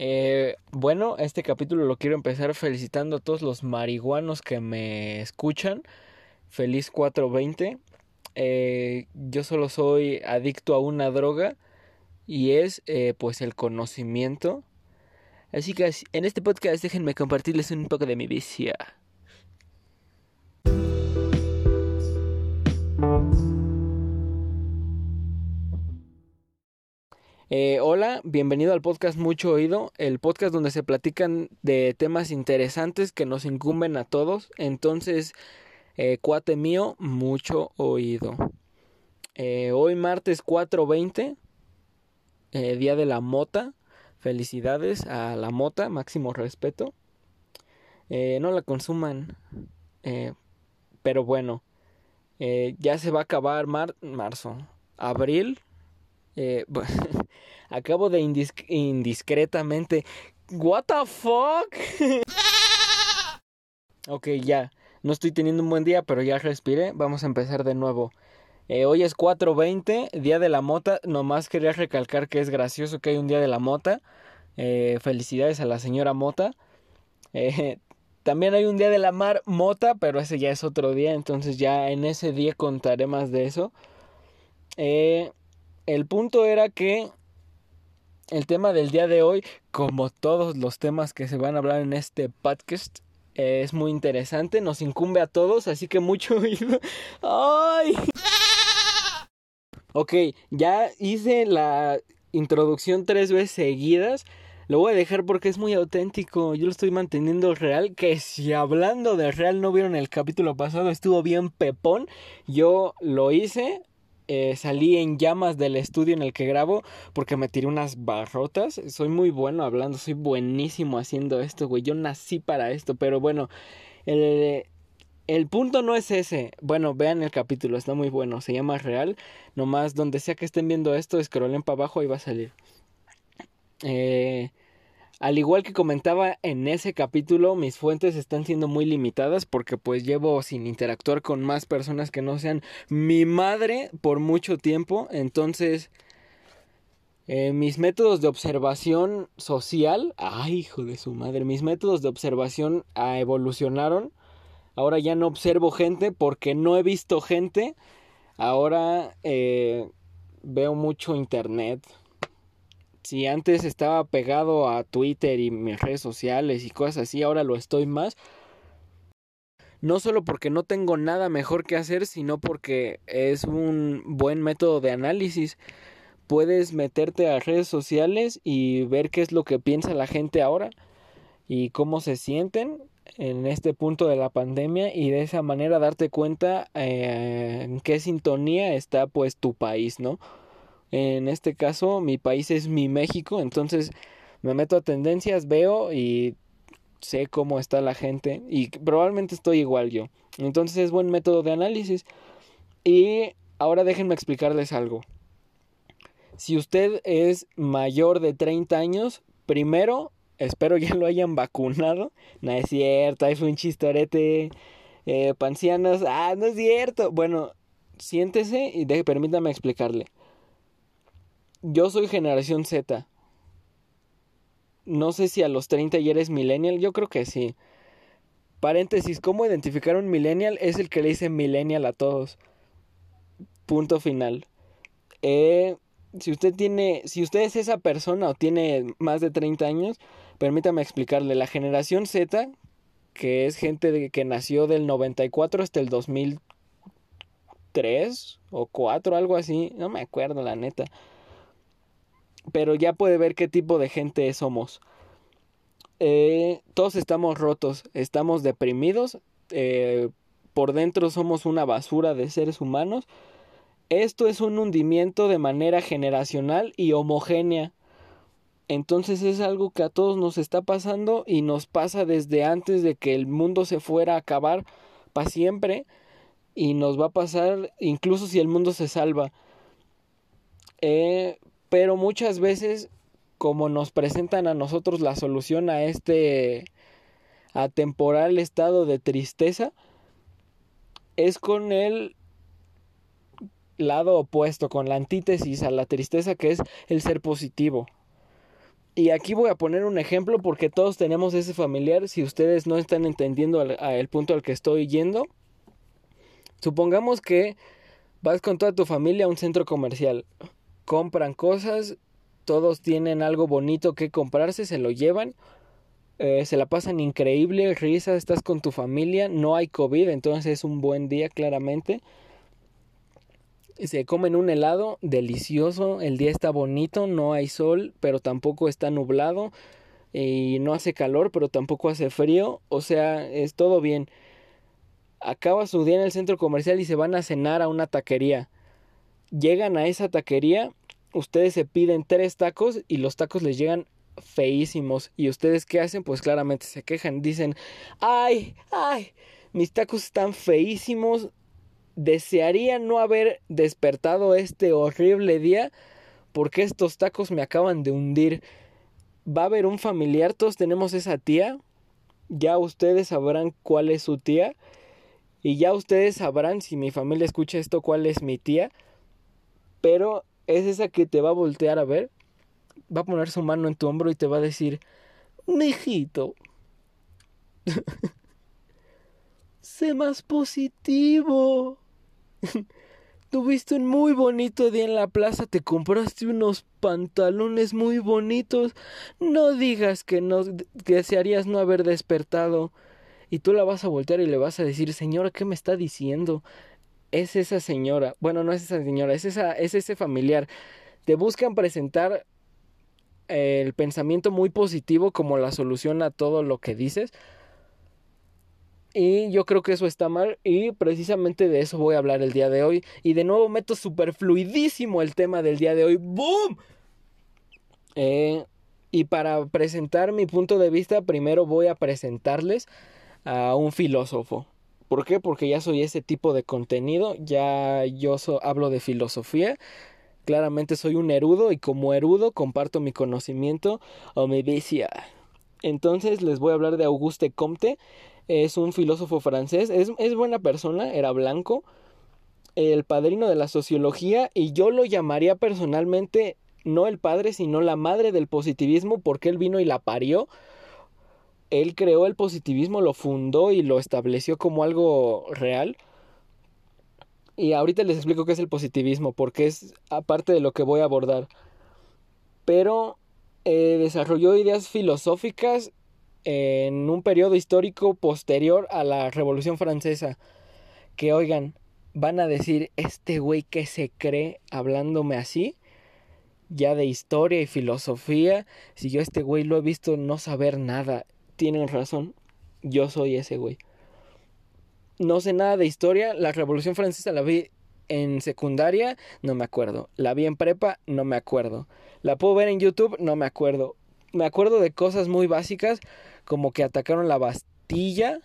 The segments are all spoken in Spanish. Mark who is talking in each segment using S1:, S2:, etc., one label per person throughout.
S1: Eh, bueno, este capítulo lo quiero empezar felicitando a todos los marihuanos que me escuchan. Feliz 420. Eh, yo solo soy adicto a una droga y es eh, pues el conocimiento. Así que en este podcast déjenme compartirles un poco de mi vicia. Eh, hola, bienvenido al podcast Mucho Oído, el podcast donde se platican de temas interesantes que nos incumben a todos. Entonces, eh, cuate mío, mucho oído. Eh, hoy martes 4.20, día de la mota. Felicidades a la mota, máximo respeto. no la consuman, pero bueno, ya se va a acabar marzo, abril eh, acabo de indiscretamente. ¿What the fuck? ok, ya. No estoy teniendo un buen día, pero ya respiré. Vamos a empezar de nuevo. Eh, hoy es 4.20, Día de la Mota. Nomás quería recalcar que es gracioso que hay un Día de la Mota. Eh, felicidades a la señora Mota. también hay un Día de la Mar Mota, pero ese ya es otro día. Entonces ya en ese día contaré más de eso. Eh, el punto era que el tema del día de hoy, como todos los temas que se van a hablar en este podcast, es muy interesante, nos incumbe a todos, así que mucho oído. ¡Ay! Ok, ya hice la introducción tres veces seguidas. Lo voy a dejar porque es muy auténtico. Yo lo estoy manteniendo real. Que si hablando de real no vieron el capítulo pasado, estuvo bien pepón. Yo lo hice. Eh, salí en llamas del estudio en el que grabo porque me tiré unas barrotas. Soy muy bueno hablando, soy buenísimo haciendo esto, güey. Yo nací para esto, pero bueno, el, el punto no es ese. Bueno, vean el capítulo, está muy bueno. Se llama Real. Nomás donde sea que estén viendo esto, scrollen para abajo y va a salir. Eh, al igual que comentaba en ese capítulo, mis fuentes están siendo muy limitadas porque pues llevo sin interactuar con más personas que no sean mi madre por mucho tiempo. Entonces, eh, mis métodos de observación social, ay hijo de su madre, mis métodos de observación ah, evolucionaron. Ahora ya no observo gente porque no he visto gente. Ahora eh, veo mucho internet, si antes estaba pegado a Twitter y mis redes sociales y cosas así, ahora lo estoy más. No solo porque no tengo nada mejor que hacer, sino porque es un buen método de análisis. Puedes meterte a redes sociales y ver qué es lo que piensa la gente ahora y cómo se sienten en este punto de la pandemia y de esa manera darte cuenta eh, en qué sintonía está pues tu país, ¿no? En este caso, mi país es mi México, entonces me meto a tendencias, veo y sé cómo está la gente y probablemente estoy igual yo. Entonces es buen método de análisis. Y ahora déjenme explicarles algo. Si usted es mayor de 30 años, primero, espero ya lo hayan vacunado. No es cierto, fue un chistorete. Eh, pancianos, ah, no es cierto. Bueno, siéntese y deje, permítame explicarle. Yo soy generación Z. No sé si a los 30 ya eres millennial, yo creo que sí. Paréntesis, ¿cómo identificar un millennial? Es el que le dice millennial a todos. Punto final. Eh, si usted tiene, si usted es esa persona o tiene más de 30 años, permítame explicarle, la generación Z, que es gente que nació del 94 hasta el 2003 o 4, algo así, no me acuerdo la neta pero ya puede ver qué tipo de gente somos. Eh, todos estamos rotos, estamos deprimidos, eh, por dentro somos una basura de seres humanos. Esto es un hundimiento de manera generacional y homogénea. Entonces es algo que a todos nos está pasando y nos pasa desde antes de que el mundo se fuera a acabar para siempre y nos va a pasar incluso si el mundo se salva. Eh, pero muchas veces como nos presentan a nosotros la solución a este atemporal estado de tristeza, es con el lado opuesto, con la antítesis a la tristeza que es el ser positivo. Y aquí voy a poner un ejemplo porque todos tenemos ese familiar. Si ustedes no están entendiendo el punto al que estoy yendo, supongamos que vas con toda tu familia a un centro comercial. Compran cosas, todos tienen algo bonito que comprarse, se lo llevan. Eh, se la pasan increíble, risa, estás con tu familia, no hay COVID, entonces es un buen día claramente se comen un helado delicioso, el día está bonito, no hay sol, pero tampoco está nublado y no hace calor, pero tampoco hace frío, o sea, es todo bien. Acaba su día en el centro comercial y se van a cenar a una taquería. Llegan a esa taquería, ustedes se piden tres tacos y los tacos les llegan feísimos. ¿Y ustedes qué hacen? Pues claramente se quejan, dicen, ay, ay, mis tacos están feísimos, desearía no haber despertado este horrible día porque estos tacos me acaban de hundir. Va a haber un familiar, todos tenemos esa tía. Ya ustedes sabrán cuál es su tía. Y ya ustedes sabrán, si mi familia escucha esto, cuál es mi tía. Pero es esa que te va a voltear a ver. Va a poner su mano en tu hombro y te va a decir, mijito. sé más positivo. Tuviste un muy bonito día en la plaza, te compraste unos pantalones muy bonitos. No digas que no desearías no haber despertado. Y tú la vas a voltear y le vas a decir, señora, ¿qué me está diciendo? Es esa señora. Bueno, no es esa señora, es esa, es ese familiar. Te buscan presentar el pensamiento muy positivo como la solución a todo lo que dices y yo creo que eso está mal y precisamente de eso voy a hablar el día de hoy. Y de nuevo meto super fluidísimo el tema del día de hoy. ¡Boom! Eh, y para presentar mi punto de vista, primero voy a presentarles a un filósofo. ¿Por qué? Porque ya soy ese tipo de contenido, ya yo hablo de filosofía. Claramente soy un erudo y como erudo comparto mi conocimiento o mi vicia. Entonces les voy a hablar de Auguste Comte es un filósofo francés, es, es buena persona, era blanco, el padrino de la sociología y yo lo llamaría personalmente no el padre, sino la madre del positivismo porque él vino y la parió. Él creó el positivismo, lo fundó y lo estableció como algo real. Y ahorita les explico qué es el positivismo, porque es aparte de lo que voy a abordar. Pero eh, desarrolló ideas filosóficas en un periodo histórico posterior a la Revolución Francesa. Que oigan, van a decir, este güey que se cree hablándome así, ya de historia y filosofía, si yo este güey lo he visto no saber nada, tienen razón, yo soy ese güey. No sé nada de historia, la Revolución Francesa la vi en secundaria, no me acuerdo. La vi en prepa, no me acuerdo. La puedo ver en YouTube, no me acuerdo. Me acuerdo de cosas muy básicas, como que atacaron la Bastilla.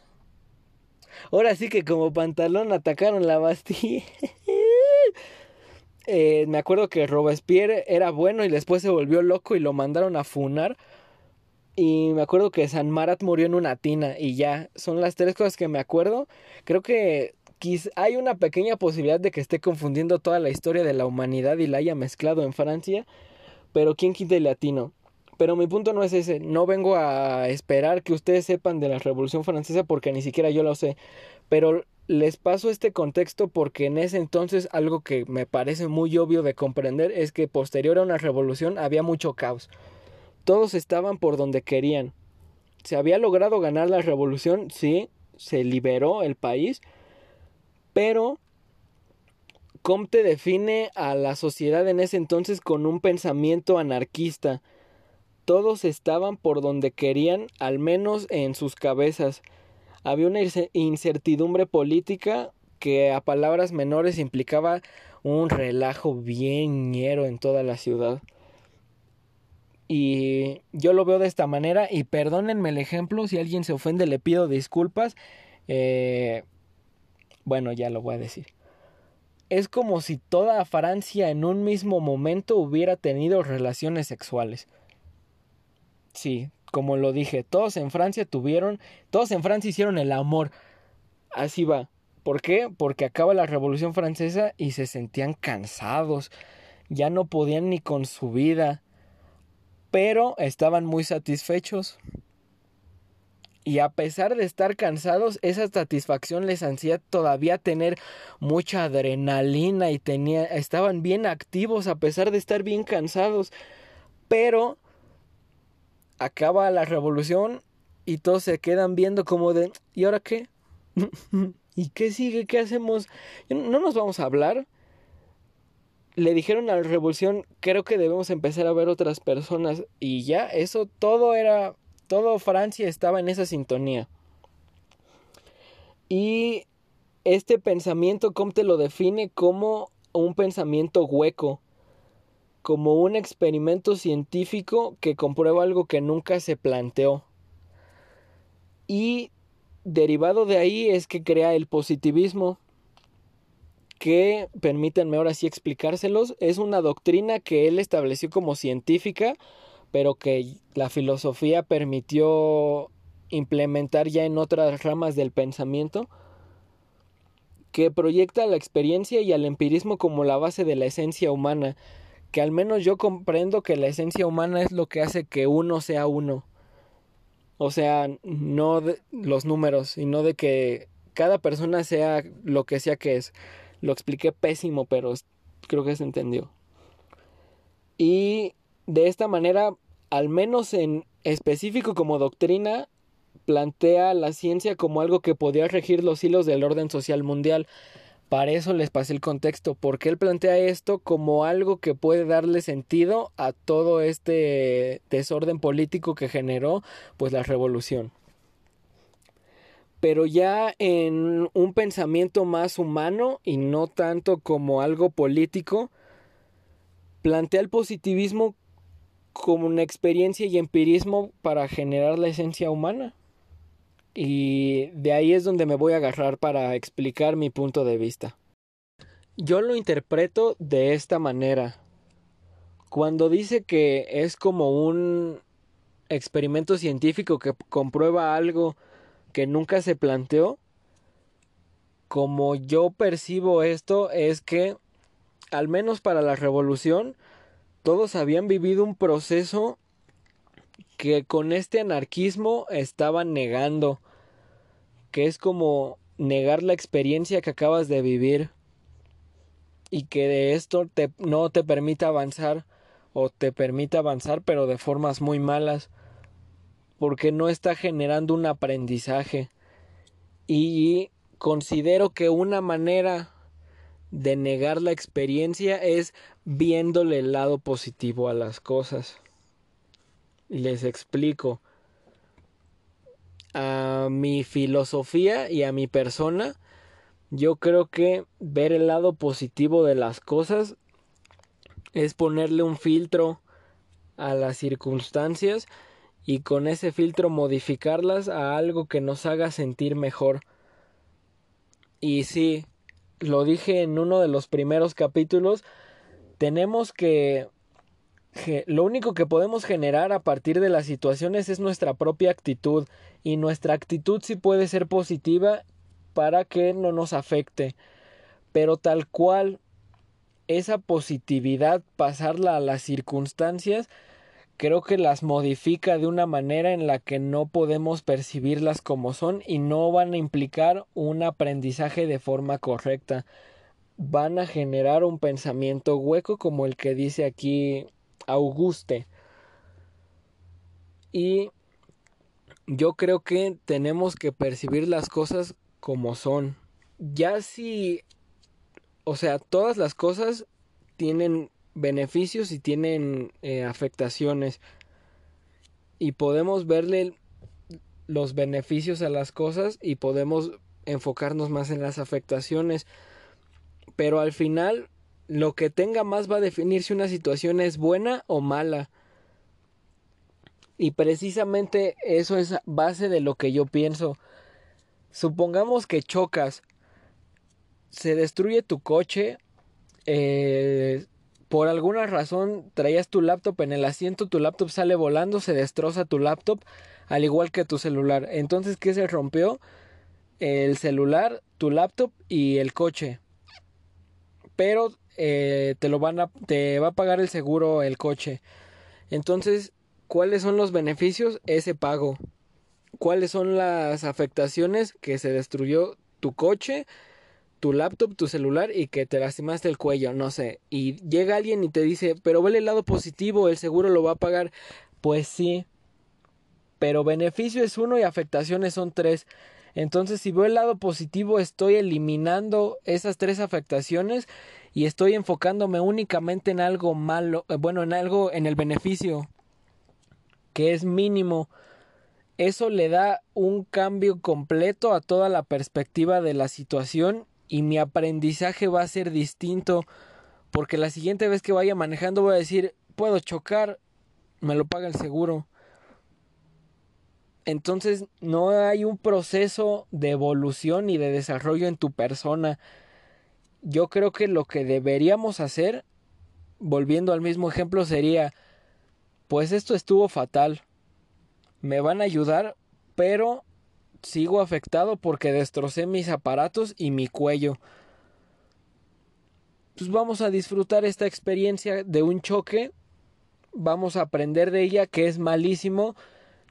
S1: Ahora sí que como pantalón atacaron la Bastilla. Eh, me acuerdo que Robespierre era bueno y después se volvió loco y lo mandaron a funar. Y me acuerdo que San Marat murió en una tina y ya. Son las tres cosas que me acuerdo. Creo que hay una pequeña posibilidad de que esté confundiendo toda la historia de la humanidad y la haya mezclado en Francia. Pero ¿quién quita el latino? Pero mi punto no es ese, no vengo a esperar que ustedes sepan de la Revolución Francesa porque ni siquiera yo lo sé, pero les paso este contexto porque en ese entonces algo que me parece muy obvio de comprender es que posterior a una revolución había mucho caos. Todos estaban por donde querían. Se había logrado ganar la revolución, sí, se liberó el país, pero Comte define a la sociedad en ese entonces con un pensamiento anarquista todos estaban por donde querían, al menos en sus cabezas. Había una incertidumbre política que a palabras menores implicaba un relajo bien ñero en toda la ciudad. Y yo lo veo de esta manera y perdónenme el ejemplo, si alguien se ofende le pido disculpas. Eh, bueno, ya lo voy a decir. Es como si toda Francia en un mismo momento hubiera tenido relaciones sexuales. Sí, como lo dije, todos en Francia tuvieron, todos en Francia hicieron el amor. Así va. ¿Por qué? Porque acaba la Revolución Francesa y se sentían cansados. Ya no podían ni con su vida. Pero estaban muy satisfechos. Y a pesar de estar cansados, esa satisfacción les hacía todavía tener mucha adrenalina y estaban bien activos a pesar de estar bien cansados. Pero acaba la revolución y todos se quedan viendo como de, ¿y ahora qué? ¿Y qué sigue? ¿Qué hacemos? No nos vamos a hablar. Le dijeron a la revolución, creo que debemos empezar a ver otras personas. Y ya, eso todo era, todo Francia estaba en esa sintonía. Y este pensamiento, Comte lo define como un pensamiento hueco, como un experimento científico que comprueba algo que nunca se planteó. Y derivado de ahí es que crea el positivismo, que, permítanme ahora sí explicárselos, es una doctrina que él estableció como científica, pero que la filosofía permitió implementar ya en otras ramas del pensamiento, que proyecta la experiencia y al empirismo como la base de la esencia humana, que al menos yo comprendo que la esencia humana es lo que hace que uno sea uno. O sea, no los números, y no de que cada persona sea lo que sea que es. Lo expliqué pésimo, pero creo que se entendió. Y de esta manera, al menos en específico como doctrina, plantea la ciencia como algo que podía regir los hilos del orden social mundial. Para eso les pasé el contexto, porque él plantea esto como algo que puede darle sentido a todo este desorden político que generó pues la revolución. Pero ya en un pensamiento más humano y no tanto como algo político, plantea el positivismo como una experiencia y empirismo para generar la esencia humana. Y de ahí es donde me voy a agarrar para explicar mi punto de vista. Yo lo interpreto de esta manera. Cuando dice que es como un experimento científico que comprueba algo que nunca se planteó, como yo percibo esto es que, al menos para la revolución, todos habían vivido un proceso que con este anarquismo estaban negando, que es como negar la experiencia que acabas de vivir y que de esto te, no te permita avanzar o te permite avanzar pero de formas muy malas porque no está generando un aprendizaje y considero que una manera de negar la experiencia es viéndole el lado positivo a las cosas. Les explico. A mi filosofía y a mi persona, yo creo que ver el lado positivo de las cosas es ponerle un filtro a las circunstancias y con ese filtro modificarlas a algo que nos haga sentir mejor. Y sí, lo dije en uno de los primeros capítulos, tenemos que lo único que podemos generar a partir de las situaciones es nuestra propia actitud y nuestra actitud sí puede ser positiva para que no nos afecte pero tal cual esa positividad pasarla a las circunstancias creo que las modifica de una manera en la que no podemos percibirlas como son y no van a implicar un aprendizaje de forma correcta van a generar un pensamiento hueco como el que dice aquí Auguste. Y yo creo que tenemos que percibir las cosas como son. Ya si, o sea, todas las cosas tienen beneficios y tienen eh, afectaciones. Y podemos verle los beneficios a las cosas y podemos enfocarnos más en las afectaciones pero al final lo que tenga más va a definir si una situación es buena o mala. Y precisamente eso es base de lo que yo pienso. Supongamos que chocas, se destruye tu coche, eh, por alguna razón traías tu laptop en el asiento, tu laptop sale volando, se destroza tu laptop, al igual que tu celular. Entonces, ¿qué se rompió? El celular, tu laptop y el coche pero eh, te lo van a te va a pagar el seguro el coche entonces ¿Cuáles son los beneficios? Ese pago. ¿Cuáles son las afectaciones? Que se destruyó tu coche, tu laptop, tu celular y que te lastimaste el cuello, no sé. Y llega alguien y te dice, pero ve el lado positivo, el seguro lo va a pagar. Pues sí, pero beneficio es uno y afectaciones son tres. Entonces, si veo el lado positivo, estoy eliminando esas tres afectaciones y estoy enfocándome únicamente en algo malo, eh, bueno, en algo, en el beneficio, que es mínimo. Eso le da un cambio completo a toda la perspectiva de la situación y mi aprendizaje va a ser distinto porque la siguiente vez que vaya manejando voy a decir, puedo chocar, me lo paga el seguro. Entonces no hay un proceso de evolución y de desarrollo en tu persona. Yo creo que lo que deberíamos hacer, volviendo al mismo ejemplo, sería, pues esto estuvo fatal. Me van a ayudar, pero sigo afectado porque destrocé mis aparatos y mi cuello. Pues vamos a disfrutar esta experiencia de un choque. Vamos a aprender de ella que es malísimo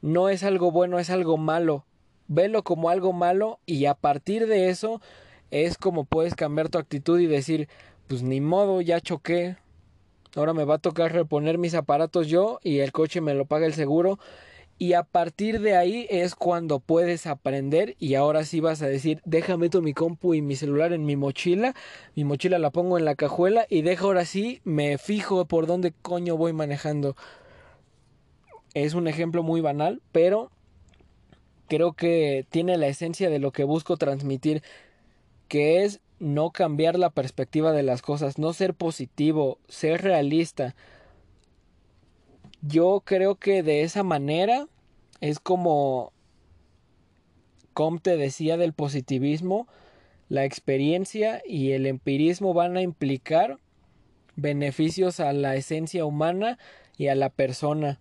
S1: no es algo bueno, es algo malo. Velo como algo malo y a partir de eso es como puedes cambiar tu actitud y decir, pues ni modo, ya choqué. Ahora me va a tocar reponer mis aparatos yo y el coche me lo paga el seguro. Y a partir de ahí es cuando puedes aprender y ahora sí vas a decir, déjame tu mi compu y mi celular en mi mochila, mi mochila la pongo en la cajuela y dejo ahora sí, me fijo por dónde coño voy manejando. Es un ejemplo muy banal, pero creo que tiene la esencia de lo que busco transmitir, que es no cambiar la perspectiva de las cosas, no ser positivo, ser realista. Yo creo que de esa manera es como Comte decía del positivismo, la experiencia y el empirismo van a implicar beneficios a la esencia humana y a la persona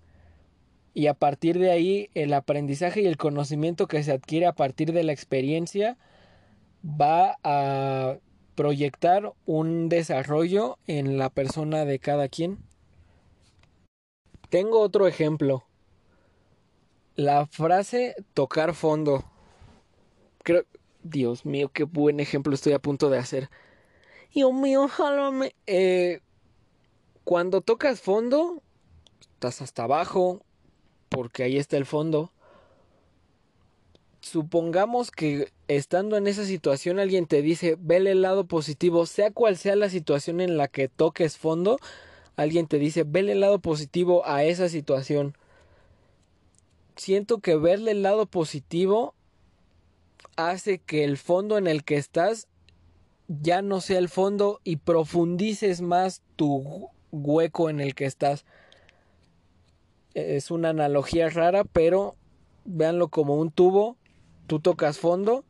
S1: y a partir de ahí el aprendizaje y el conocimiento que se adquiere a partir de la experiencia va a proyectar un desarrollo en la persona de cada quien. Tengo otro ejemplo. La frase tocar fondo. Creo, Dios mío, qué buen ejemplo estoy a punto de hacer. Dios mío, jálame. Eh, cuando tocas fondo, estás hasta abajo, porque ahí está el fondo. Supongamos que estando en esa situación alguien te dice, vele el lado positivo, sea cual sea la situación en la que toques fondo, alguien te dice, vele el lado positivo a esa situación. Siento que verle el lado positivo hace que el fondo en el que estás ya no sea el fondo y profundices más tu hueco en el que estás es una analogía rara, pero véanlo como un tubo, tú tocas fondo,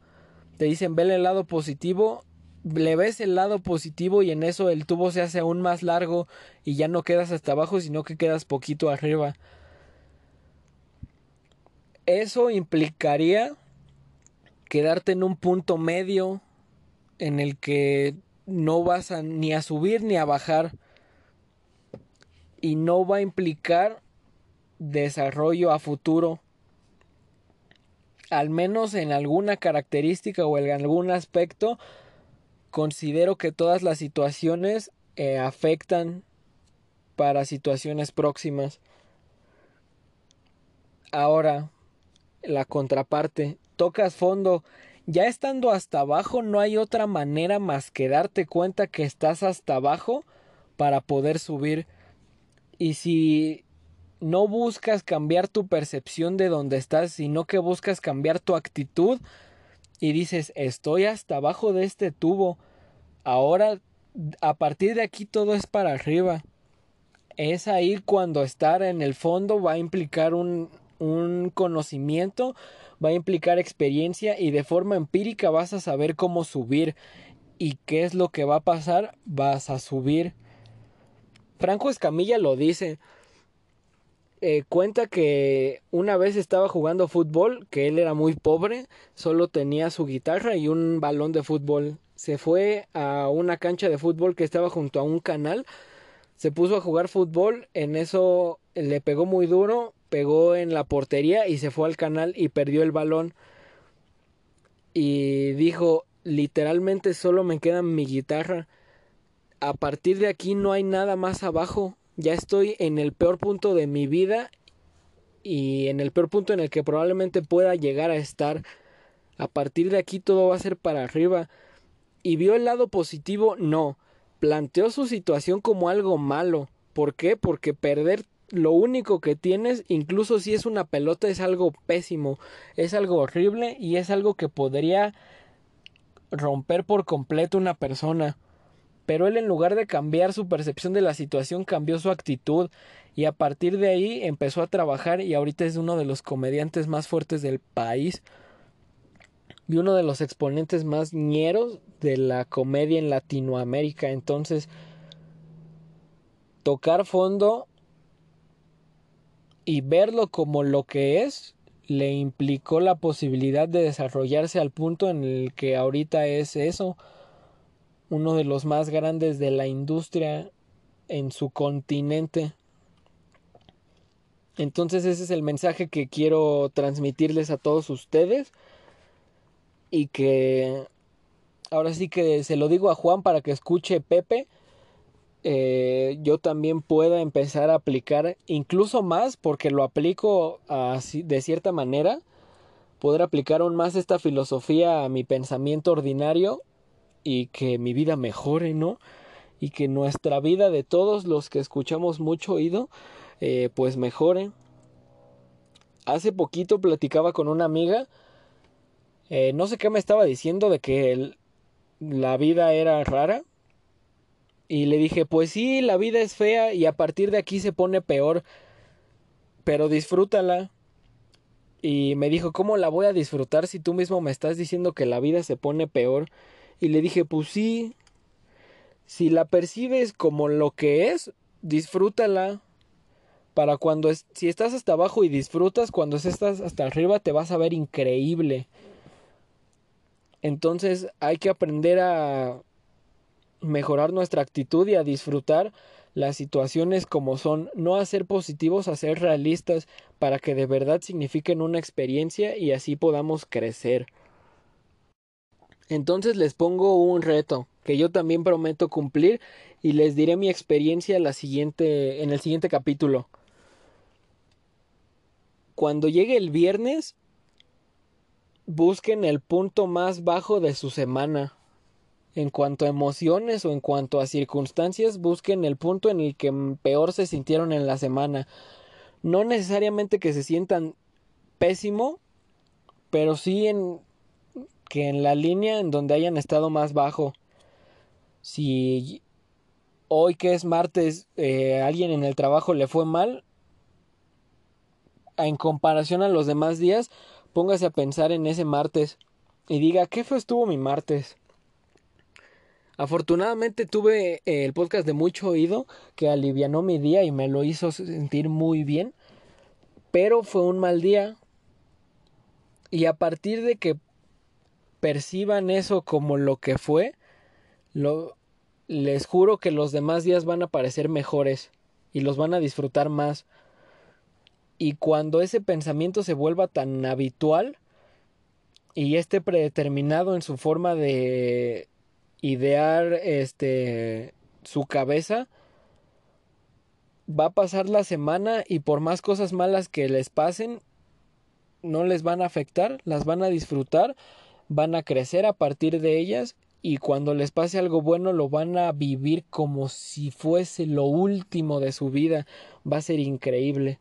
S1: te dicen vele el lado positivo, le ves el lado positivo y en eso el tubo se hace aún más largo y ya no quedas hasta abajo, sino que quedas poquito arriba. Eso implicaría quedarte en un punto medio en el que no vas ni a subir ni a bajar y no va a implicar desarrollo a futuro, al menos en alguna característica o en algún aspecto, considero que todas las situaciones eh, afectan para situaciones próximas. Ahora, la contraparte, tocas fondo, ya estando hasta abajo no hay otra manera más que darte cuenta que estás hasta abajo para poder subir. Y si no buscas cambiar tu percepción de donde estás, sino que buscas cambiar tu actitud y dices, estoy hasta abajo de este tubo, ahora a partir de aquí todo es para arriba. Es ahí cuando estar en el fondo va a implicar un, un conocimiento, va a implicar experiencia y de forma empírica vas a saber cómo subir y qué es lo que va a pasar, vas a subir. Franco Escamilla lo dice, eh, cuenta que una vez estaba jugando fútbol, que él era muy pobre, solo tenía su guitarra y un balón de fútbol. Se fue a una cancha de fútbol que estaba junto a un canal, se puso a jugar fútbol, en eso le pegó muy duro, pegó en la portería y se fue al canal y perdió el balón. Y dijo, literalmente solo me queda mi guitarra. A partir de aquí no hay nada más abajo. Ya estoy en el peor punto de mi vida y en el peor punto en el que probablemente pueda llegar a estar. A partir de aquí todo va a ser para arriba. ¿Y vio el lado positivo? No. Planteó su situación como algo malo. ¿Por qué? Porque perder lo único que tienes, incluso si es una pelota, es algo pésimo, es algo horrible y es algo que podría romper por completo una persona. Pero él en lugar de cambiar su percepción de la situación, cambió su actitud y a partir de ahí empezó a trabajar y ahorita es uno de los comediantes más fuertes del país y uno de los exponentes más ñeros de la comedia en Latinoamérica. Entonces, tocar fondo y verlo como lo que es le implicó la posibilidad de desarrollarse al punto en el que ahorita es eso, uno de los más grandes de la industria en su continente. Entonces ese es el mensaje que quiero transmitirles a todos ustedes y que ahora sí que se lo digo a Juan para que escuche Pepe eh, yo también pueda empezar a aplicar incluso más porque lo aplico así, de cierta manera poder aplicar aún más esta filosofía a mi pensamiento ordinario y que mi vida mejore, ¿no? Y que nuestra vida de todos los que escuchamos mucho oído, eh, pues mejore. Hace poquito platicaba con una amiga, eh, no sé qué me estaba diciendo de que la vida era rara, y le dije, pues sí, la vida es fea y a partir de aquí se pone peor, pero disfrútala. Y me dijo, ¿cómo la voy a disfrutar si tú mismo me estás diciendo que la vida se pone peor? Y le dije, pues sí, si la percibes como lo que es, disfrútala. Para cuando si estás hasta abajo y disfrutas, cuando estás hasta arriba te vas a ver increíble. Entonces hay que aprender a mejorar nuestra actitud y a disfrutar las situaciones como son, no a ser positivos, a ser realistas para que de verdad signifiquen una experiencia y así podamos crecer. Entonces les pongo un reto que yo también prometo cumplir y les diré mi experiencia la siguiente, en el siguiente capítulo. Cuando llegue el viernes, busquen el punto más bajo de su semana en cuanto a emociones o en cuanto a circunstancias, busquen el punto en el que peor se sintieron en la semana. No necesariamente que se sientan pésimo, pero sí en que en la línea en donde hayan estado más bajo. Si hoy que es martes eh, alguien en el trabajo le fue mal, en comparación a los demás días, póngase a pensar en ese martes y diga, ¿qué fue estuvo mi martes? Afortunadamente tuve eh, el podcast de mucho oído que alivianó mi día y me lo hizo sentir muy bien. Pero fue un mal día. Y a partir de que perciban eso como lo que fue, les juro que los demás días van a parecer mejores y los van a disfrutar más. Y cuando ese pensamiento se vuelva tan habitual y esté predeterminado en su forma de idear este su cabeza va a pasar la semana y por más cosas malas que les pasen no les van a afectar, las van a disfrutar, van a crecer a partir de ellas y cuando les pase algo bueno lo van a vivir como si fuese lo último de su vida, va a ser increíble.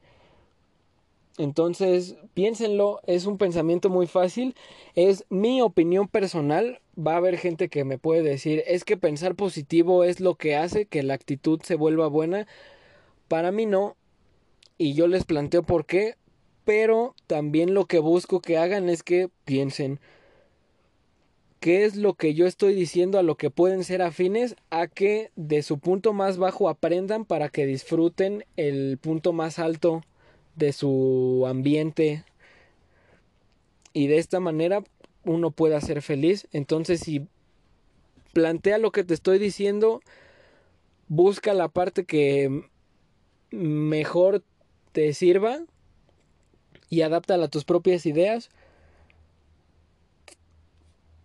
S1: Entonces, piénsenlo, es un pensamiento muy fácil, es mi opinión personal, va a haber gente que me puede decir, es que pensar positivo es lo que hace que la actitud se vuelva buena. Para mí no, y yo les planteo por qué, pero también lo que busco que hagan es que piensen qué es lo que yo estoy diciendo a lo que pueden ser afines a que de su punto más bajo aprendan para que disfruten el punto más alto de su ambiente y de esta manera uno pueda ser feliz. Entonces, si plantea lo que te estoy diciendo, busca la parte que mejor te sirva y adáptala a tus propias ideas.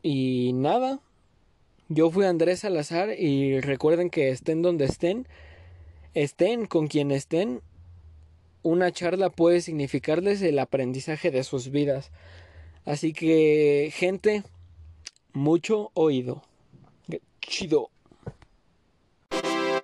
S1: Y nada, yo fui Andrés Salazar y recuerden que estén donde estén, estén con quien estén, una charla puede significarles el aprendizaje de sus vidas. Así que, gente, mucho oído. Chido.